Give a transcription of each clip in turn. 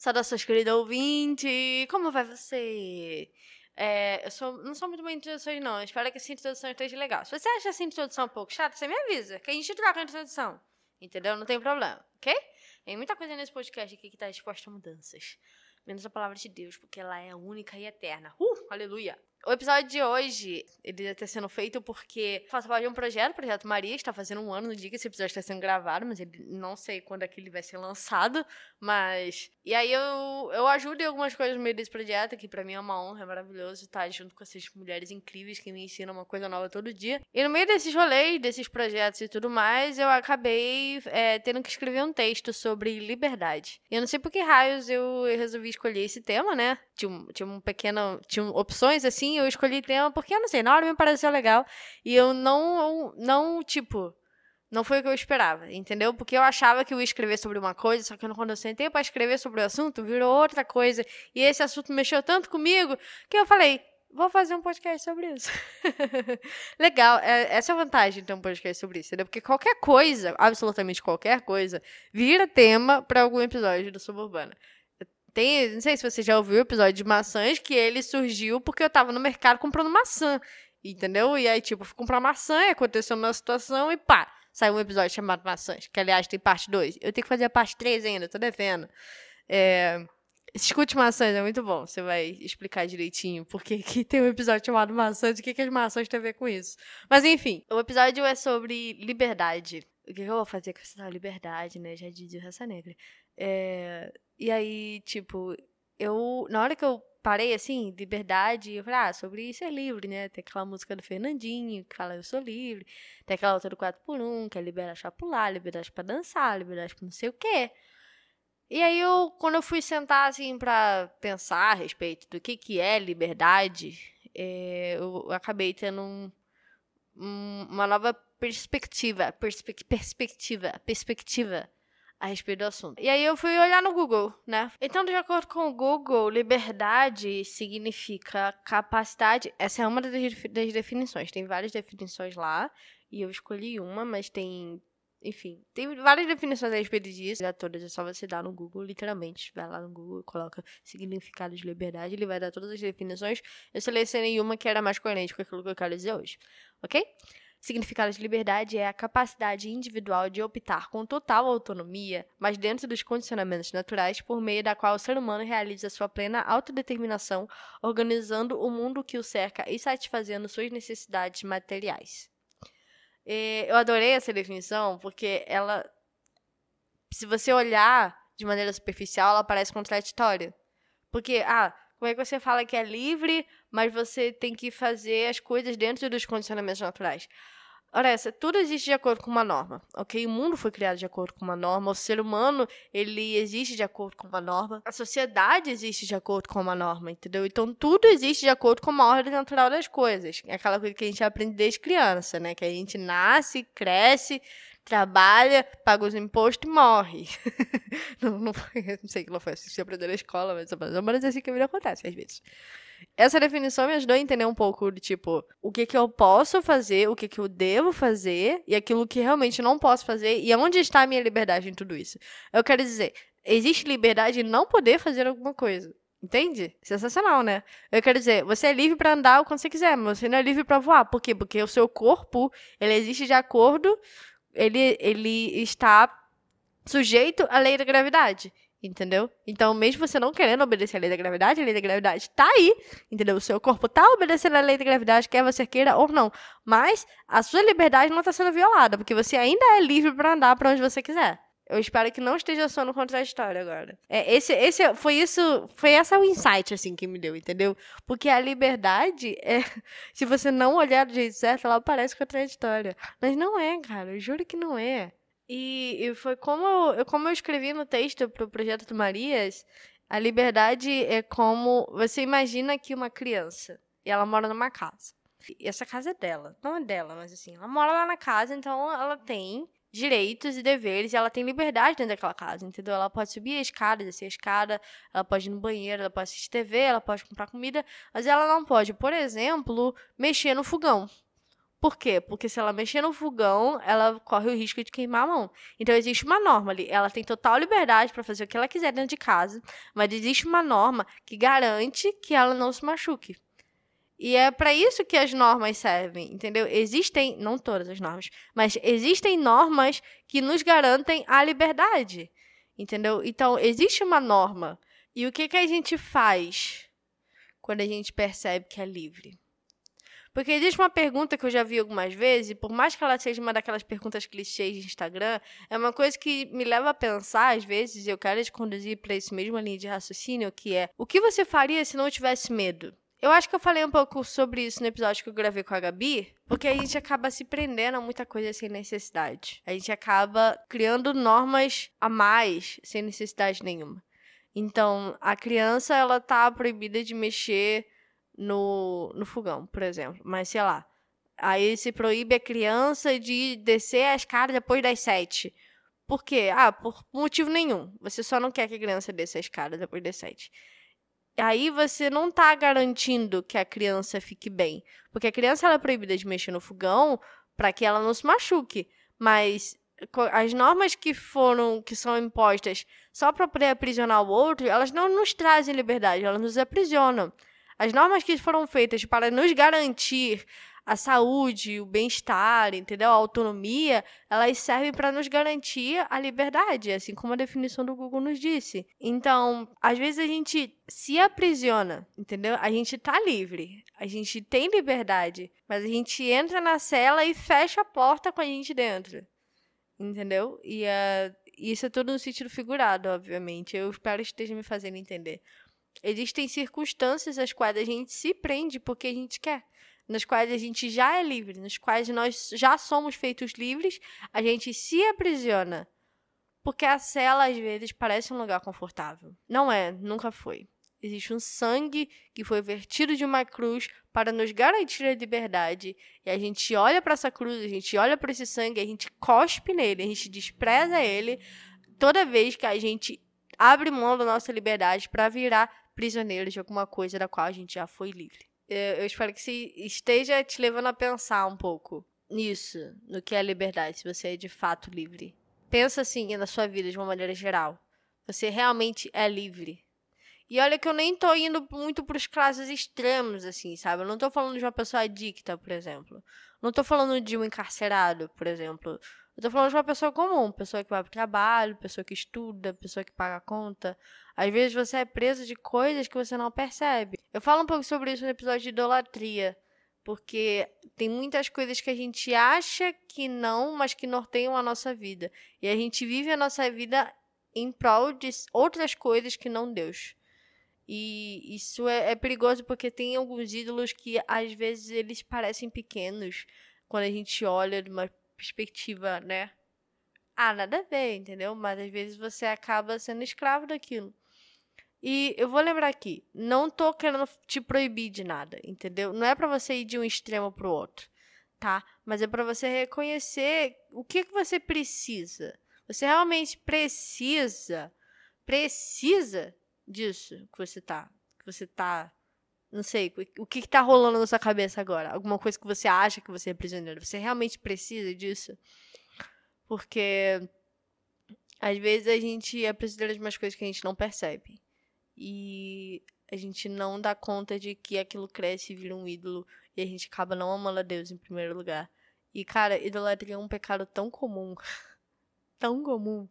Saudações, querido ouvinte! Como vai você? É, eu sou, não sou muito boa em introduções, não. Eu espero que essa introdução esteja legal. Se você acha essa introdução um pouco chata, você me avisa, que a gente troca a introdução. Entendeu? Não tem problema, ok? Tem muita coisa nesse podcast aqui que está exposta a mudanças. Menos a palavra de Deus, porque ela é única e eterna. Uh, aleluia! O episódio de hoje, ele está sendo feito porque faço parte de um projeto, o Projeto Maria, está fazendo um ano no dia que esse episódio está sendo gravado, mas ele não sei quando é que ele vai ser lançado, mas... E aí eu, eu ajudo em algumas coisas no meio desse projeto, que para mim é uma honra, é maravilhoso estar junto com essas mulheres incríveis que me ensinam uma coisa nova todo dia. E no meio desses rolês, desses projetos e tudo mais, eu acabei é, tendo que escrever um texto sobre liberdade. E eu não sei por que raios eu resolvi escolher esse tema, né? Tinha, tinha um pequeno... Tinha opções, assim, eu escolhi tema porque eu não sei, na hora me pareceu legal e eu não, não, tipo, não foi o que eu esperava, entendeu? Porque eu achava que eu ia escrever sobre uma coisa, só que quando eu sentei para escrever sobre o assunto, virou outra coisa. E esse assunto mexeu tanto comigo que eu falei, vou fazer um podcast sobre isso. Legal, é, essa é a vantagem de ter um podcast sobre isso, entendeu? Porque qualquer coisa, absolutamente qualquer coisa, vira tema para algum episódio do Suburbana. Tem, não sei se você já ouviu o episódio de maçãs, que ele surgiu porque eu tava no mercado comprando maçã. Entendeu? E aí, tipo, fui comprar maçã, e aconteceu uma situação e pá, saiu um episódio chamado Maçãs, que aliás tem parte 2. Eu tenho que fazer a parte 3 ainda, tô devendo. É... Escute maçãs, é muito bom. Você vai explicar direitinho porque que tem um episódio chamado Maçãs e o que, que as maçãs têm a ver com isso. Mas enfim, o episódio é sobre liberdade. O que, que eu vou fazer com essa liberdade, né? Já dizia Raça Negra. É... E aí, tipo, eu. Na hora que eu parei, assim, liberdade, eu falei, ah, sobre ser livre, né? Tem aquela música do Fernandinho, que fala eu sou livre. Tem aquela outra do 4x1, que é liberdade pra pular, liberdade pra dançar, liberdade pra não sei o quê. E aí, eu, quando eu fui sentar, assim, pra pensar a respeito do que, que é liberdade, é, eu acabei tendo um, um, uma nova perspectiva, perspe perspectiva, perspectiva a respeito do assunto. E aí eu fui olhar no Google, né? Então, de acordo com o Google, liberdade significa capacidade. Essa é uma das, definições. Tem várias definições lá. E eu escolhi uma, mas tem enfim, tem várias definições a respeito disso. Já todas, é só você dar no Google, literalmente. Vai lá no Google, coloca significado de liberdade, ele vai dar todas as definições. Eu selecionei uma que era mais coerente com aquilo que eu quero dizer hoje. Ok? Significado de liberdade é a capacidade individual de optar com total autonomia, mas dentro dos condicionamentos naturais, por meio da qual o ser humano realiza sua plena autodeterminação, organizando o mundo que o cerca e satisfazendo suas necessidades materiais. E eu adorei essa definição porque ela, se você olhar de maneira superficial, ela parece contraditória. Porque, ah, como é que você fala que é livre, mas você tem que fazer as coisas dentro dos condicionamentos naturais? Ora, essa, tudo existe de acordo com uma norma, ok? O mundo foi criado de acordo com uma norma, o ser humano, ele existe de acordo com uma norma, a sociedade existe de acordo com uma norma, entendeu? Então, tudo existe de acordo com uma ordem natural das coisas. É aquela coisa que a gente aprende desde criança, né? Que a gente nasce, cresce, trabalha, paga os impostos e morre. não, não, não sei que não foi assim, se aprendeu na escola, mas é mais assim que a vida acontece às vezes. Essa definição me ajudou a entender um pouco de tipo, o que que eu posso fazer, o que que eu devo fazer e aquilo que realmente não posso fazer e onde está a minha liberdade em tudo isso. Eu quero dizer, existe liberdade em não poder fazer alguma coisa. Entende? Sensacional, né? Eu quero dizer, você é livre para andar quando você quiser, mas você não é livre para voar. Por quê? Porque o seu corpo, ele existe de acordo ele, ele está sujeito à lei da gravidade. Entendeu? Então, mesmo você não querendo obedecer à lei da gravidade, a lei da gravidade está aí. Entendeu? O seu corpo está obedecendo à lei da gravidade, quer você queira ou não. Mas a sua liberdade não está sendo violada, porque você ainda é livre para andar para onde você quiser. Eu espero que não esteja sono contra a história agora. É, esse, esse foi isso, foi essa o insight assim que me deu, entendeu? Porque a liberdade é, se você não olhar do jeito certo, ela parece contraditória. Mas não é, cara. Eu juro que não é. E, e foi como eu, como eu escrevi no texto para o projeto do Marias, a liberdade é como você imagina que uma criança e ela mora numa casa. E essa casa é dela, não é dela, mas assim, ela mora lá na casa, então ela tem direitos e deveres e ela tem liberdade dentro daquela casa, entendeu? Ela pode subir a escada, descer a escada, ela pode ir no banheiro, ela pode assistir TV, ela pode comprar comida, mas ela não pode, por exemplo, mexer no fogão. Por quê? Porque se ela mexer no fogão, ela corre o risco de queimar a mão. Então existe uma norma ali. Ela tem total liberdade para fazer o que ela quiser dentro de casa, mas existe uma norma que garante que ela não se machuque. E é para isso que as normas servem, entendeu? Existem, não todas as normas, mas existem normas que nos garantem a liberdade, entendeu? Então, existe uma norma. E o que, que a gente faz quando a gente percebe que é livre? Porque existe uma pergunta que eu já vi algumas vezes, e por mais que ela seja uma daquelas perguntas clichês de Instagram, é uma coisa que me leva a pensar, às vezes, e eu quero te conduzir para esse mesmo linha de raciocínio, que é: o que você faria se não tivesse medo? Eu acho que eu falei um pouco sobre isso no episódio que eu gravei com a Gabi, porque a gente acaba se prendendo a muita coisa sem necessidade. A gente acaba criando normas a mais sem necessidade nenhuma. Então, a criança, ela tá proibida de mexer no, no fogão, por exemplo. Mas, sei lá, aí se proíbe a criança de descer a escada depois das sete. Por quê? Ah, por motivo nenhum. Você só não quer que a criança desça a escada depois das sete aí você não está garantindo que a criança fique bem. Porque a criança ela é proibida de mexer no fogão para que ela não se machuque. Mas as normas que foram, que são impostas só para aprisionar o outro, elas não nos trazem liberdade, elas nos aprisionam. As normas que foram feitas para nos garantir a saúde, o bem-estar, entendeu? A autonomia, elas servem para nos garantir a liberdade, assim como a definição do Google nos disse. Então, às vezes a gente se aprisiona, entendeu? A gente tá livre, a gente tem liberdade, mas a gente entra na cela e fecha a porta com a gente dentro. Entendeu? E uh, isso é tudo no sentido figurado, obviamente. Eu espero que esteja me fazendo entender. Existem circunstâncias às quais a gente se prende porque a gente quer nas quais a gente já é livre, nas quais nós já somos feitos livres, a gente se aprisiona. Porque a cela, às vezes, parece um lugar confortável. Não é, nunca foi. Existe um sangue que foi vertido de uma cruz para nos garantir a liberdade. E a gente olha para essa cruz, a gente olha para esse sangue, a gente cospe nele, a gente despreza ele toda vez que a gente abre mão da nossa liberdade para virar prisioneiro de alguma coisa da qual a gente já foi livre eu espero que se esteja te levando a pensar um pouco nisso, no que é liberdade, se você é de fato livre. Pensa assim na sua vida de uma maneira geral. Você realmente é livre. E olha que eu nem tô indo muito pros casos extremos, assim, sabe? Eu não tô falando de uma pessoa adicta, por exemplo. Não tô falando de um encarcerado, por exemplo. Eu tô falando de uma pessoa comum, pessoa que vai pro trabalho, pessoa que estuda, pessoa que paga a conta. Às vezes você é preso de coisas que você não percebe. Eu falo um pouco sobre isso no episódio de idolatria, porque tem muitas coisas que a gente acha que não, mas que norteiam a nossa vida. E a gente vive a nossa vida em prol de outras coisas que não Deus. E isso é, é perigoso porque tem alguns ídolos que às vezes eles parecem pequenos quando a gente olha de uma perspectiva, né? Ah, nada a ver, entendeu? Mas às vezes você acaba sendo escravo daquilo. E eu vou lembrar aqui, não tô querendo te proibir de nada, entendeu? Não é para você ir de um extremo pro outro, tá? Mas é para você reconhecer o que que você precisa. Você realmente precisa, precisa disso que você tá, que você tá não sei, o que está rolando na sua cabeça agora? Alguma coisa que você acha que você é prisioneiro? Você realmente precisa disso? Porque às vezes a gente é prisioneiro de umas coisas que a gente não percebe. E a gente não dá conta de que aquilo cresce e vira um ídolo. E a gente acaba não amando a Deus em primeiro lugar. E, cara, idolatria é um pecado tão comum. tão comum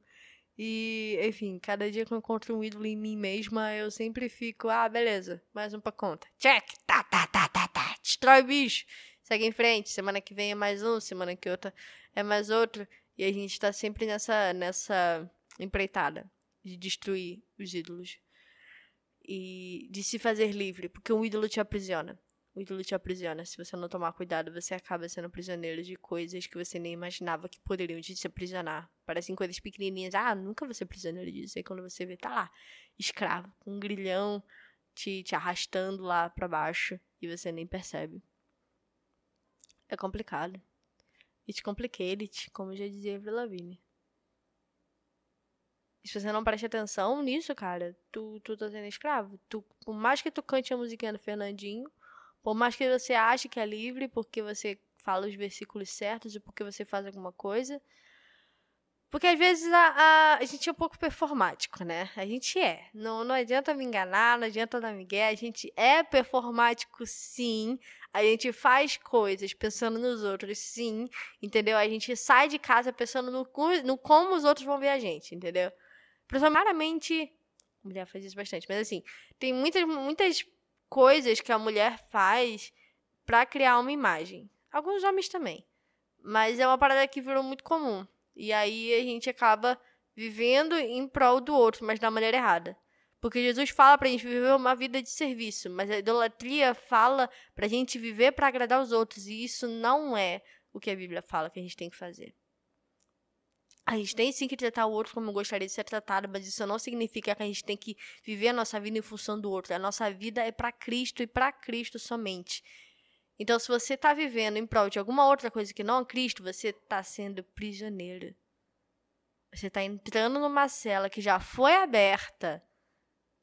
e, enfim, cada dia que eu encontro um ídolo em mim mesma, eu sempre fico, ah, beleza, mais um pra conta. Check! Tá, tá, tá, tá, tá. Destrói o bicho. Segue em frente. Semana que vem é mais um, semana que outra é mais outro. E a gente tá sempre nessa, nessa empreitada de destruir os ídolos. E de se fazer livre, porque um ídolo te aprisiona. O ídolo te aprisiona. Se você não tomar cuidado, você acaba sendo prisioneiro de coisas que você nem imaginava que poderiam te aprisionar. Parecem coisas pequenininhas. Ah, nunca vou ser prisioneiro disso. Aí quando você vê, tá lá, escravo, com um grilhão te, te arrastando lá para baixo e você nem percebe. É complicado. It's complicated, como já dizia Avril Lavigne. E se você não presta atenção nisso, cara, tu, tu tá sendo escravo. Tu, por mais que tu cante a musiquinha do Fernandinho, por mais que você ache que é livre, porque você fala os versículos certos e por que você faz alguma coisa. Porque às vezes a, a, a, gente é um pouco performático, né? A gente é. Não, não adianta me enganar, não adianta dar migué. A gente é performático, sim. A gente faz coisas pensando nos outros, sim. Entendeu? A gente sai de casa pensando no, no como os outros vão ver a gente, entendeu? Principalmente. Mulher faz isso bastante, mas assim, tem muitas, muitas coisas que a mulher faz para criar uma imagem. Alguns homens também. Mas é uma parada que virou muito comum. E aí a gente acaba vivendo em prol do outro, mas da maneira errada. Porque Jesus fala pra gente viver uma vida de serviço, mas a idolatria fala pra gente viver para agradar os outros, e isso não é o que a Bíblia fala que a gente tem que fazer. A gente tem sim que tratar o outro como gostaria de ser tratado, mas isso não significa que a gente tem que viver a nossa vida em função do outro. A nossa vida é para Cristo e para Cristo somente. Então, se você está vivendo em prol de alguma outra coisa que não é Cristo, você está sendo prisioneiro. Você está entrando numa cela que já foi aberta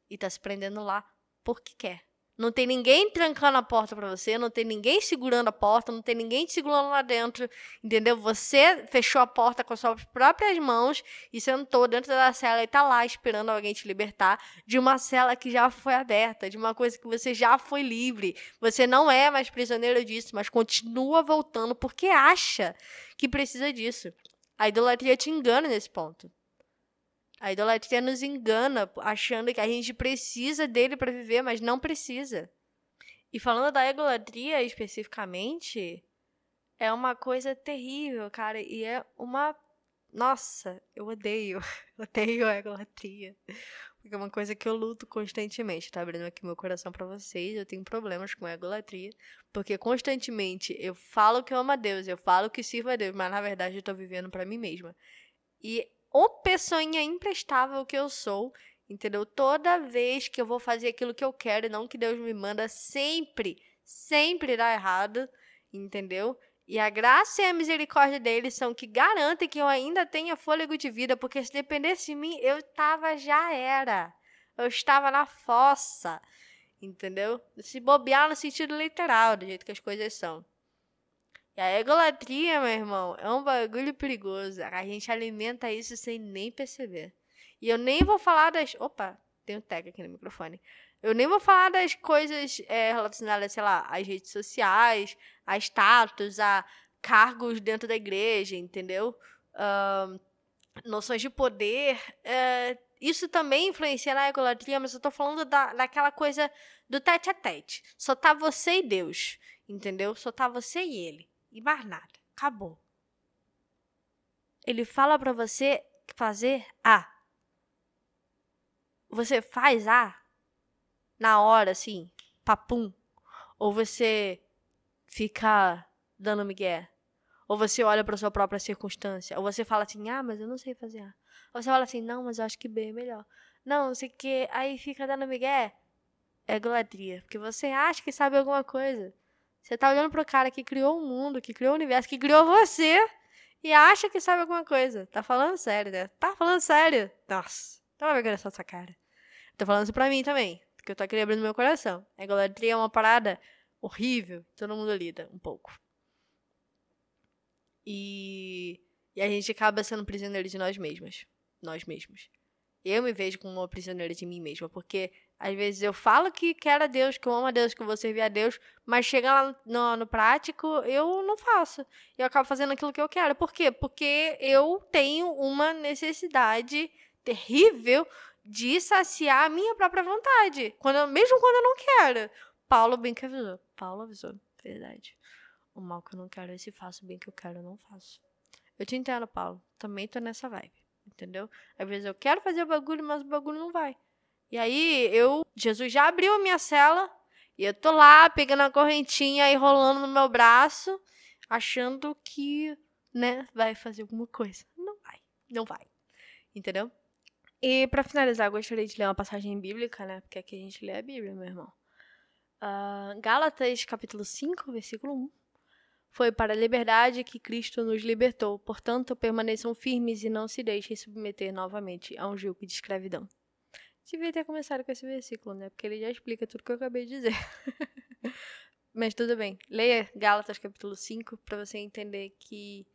e está se prendendo lá porque quer. Não tem ninguém trancando a porta para você, não tem ninguém segurando a porta, não tem ninguém te segurando lá dentro, entendeu? Você fechou a porta com as suas próprias mãos e sentou dentro da cela e tá lá esperando alguém te libertar de uma cela que já foi aberta, de uma coisa que você já foi livre. Você não é mais prisioneiro disso, mas continua voltando porque acha que precisa disso. A idolatria te engana nesse ponto. A idolatria nos engana, achando que a gente precisa dele para viver, mas não precisa. E falando da idolatria especificamente, é uma coisa terrível, cara, e é uma nossa, eu odeio, odeio a idolatria. Porque é uma coisa que eu luto constantemente, tá abrindo aqui meu coração para vocês. Eu tenho problemas com a idolatria, porque constantemente eu falo que eu amo a Deus, eu falo que sirvo a Deus, mas na verdade eu tô vivendo para mim mesma. E o pessoinha imprestável que eu sou, entendeu? Toda vez que eu vou fazer aquilo que eu quero e não que Deus me manda, sempre, sempre dá errado, entendeu? E a graça e a misericórdia dele são que garantem que eu ainda tenha fôlego de vida, porque se dependesse de mim, eu tava já era. Eu estava na fossa, entendeu? Se bobear no sentido literal, do jeito que as coisas são. E a egolatria, meu irmão, é um bagulho perigoso. A gente alimenta isso sem nem perceber. E eu nem vou falar das. Opa, tem um tag aqui no microfone. Eu nem vou falar das coisas é, relacionadas, sei lá, às redes sociais, a status, a cargos dentro da igreja, entendeu? Noções de poder. Uh, isso também influencia na egolatria, mas eu tô falando da, daquela coisa do tete a tete. Só tá você e Deus, entendeu? Só tá você e ele e mais nada. Acabou. Ele fala para você fazer A. Você faz A na hora, assim, papum. Ou você fica dando migué. Ou você olha para sua própria circunstância. Ou você fala assim, ah, mas eu não sei fazer A. Ou você fala assim, não, mas eu acho que B é melhor. Não, sei que. Aí fica dando migué. É golatria. Porque você acha que sabe alguma coisa. Você tá olhando pro cara que criou o mundo, que criou o universo, que criou você e acha que sabe alguma coisa. Tá falando sério, né? Tá falando sério. Nossa, toma vergonha só essa cara. Tô falando isso pra mim também, porque eu tô aqui abrindo meu coração. A idolatria é uma parada horrível, todo mundo lida um pouco. E, e a gente acaba sendo prisioneiro de nós mesmos. Nós mesmos. Eu me vejo como uma prisioneira de mim mesma, porque às vezes eu falo que quero a Deus, que eu amo a Deus, que eu vou servir a Deus, mas chega lá no, no prático, eu não faço. Eu acabo fazendo aquilo que eu quero. Por quê? Porque eu tenho uma necessidade terrível de saciar a minha própria vontade, quando, mesmo quando eu não quero. Paulo bem que avisou. Paulo avisou, verdade. O mal que eu não quero é se faço, o bem que eu quero eu não faço. Eu te entendo, Paulo. Também tô nessa vibe, entendeu? Às vezes eu quero fazer o bagulho, mas o bagulho não vai. E aí eu, Jesus já abriu a minha cela e eu tô lá pegando a correntinha e rolando no meu braço, achando que, né, vai fazer alguma coisa. Não vai, não vai. Entendeu? E para finalizar, gostaria de ler uma passagem bíblica, né? Porque aqui a gente lê a Bíblia, meu irmão. Uh, Gálatas, capítulo 5, versículo 1. Foi para a liberdade que Cristo nos libertou. Portanto, permaneçam firmes e não se deixem submeter novamente a um jugo de escravidão. Devia ter começado com esse versículo, né? Porque ele já explica tudo que eu acabei de dizer. Mas tudo bem. Leia Gálatas capítulo 5 para você entender que,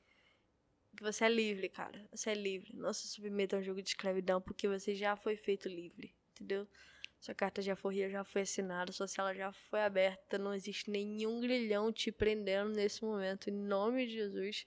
você é livre, cara. Você é livre. Não se submeta a um jogo de escravidão, porque você já foi feito livre. Entendeu? Sua carta de alforria já foi assinada, sua cela já foi aberta. Não existe nenhum grilhão te prendendo nesse momento. Em nome de Jesus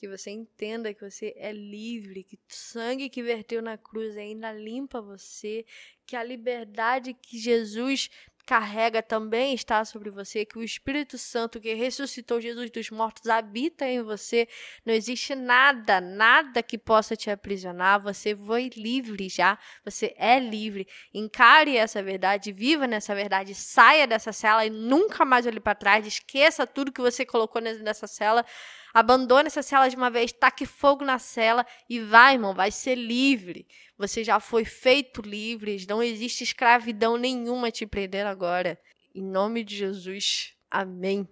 que você entenda que você é livre, que o sangue que verteu na cruz ainda limpa você, que a liberdade que Jesus carrega também está sobre você, que o Espírito Santo que ressuscitou Jesus dos mortos habita em você. Não existe nada, nada que possa te aprisionar. Você foi livre já, você é livre. Encare essa verdade, viva nessa verdade, saia dessa cela e nunca mais olhe para trás. Esqueça tudo que você colocou nessa cela. Abandone essa cela de uma vez, taque fogo na cela e vai, irmão, vai ser livre. Você já foi feito livre, não existe escravidão nenhuma te prendendo agora. Em nome de Jesus. Amém.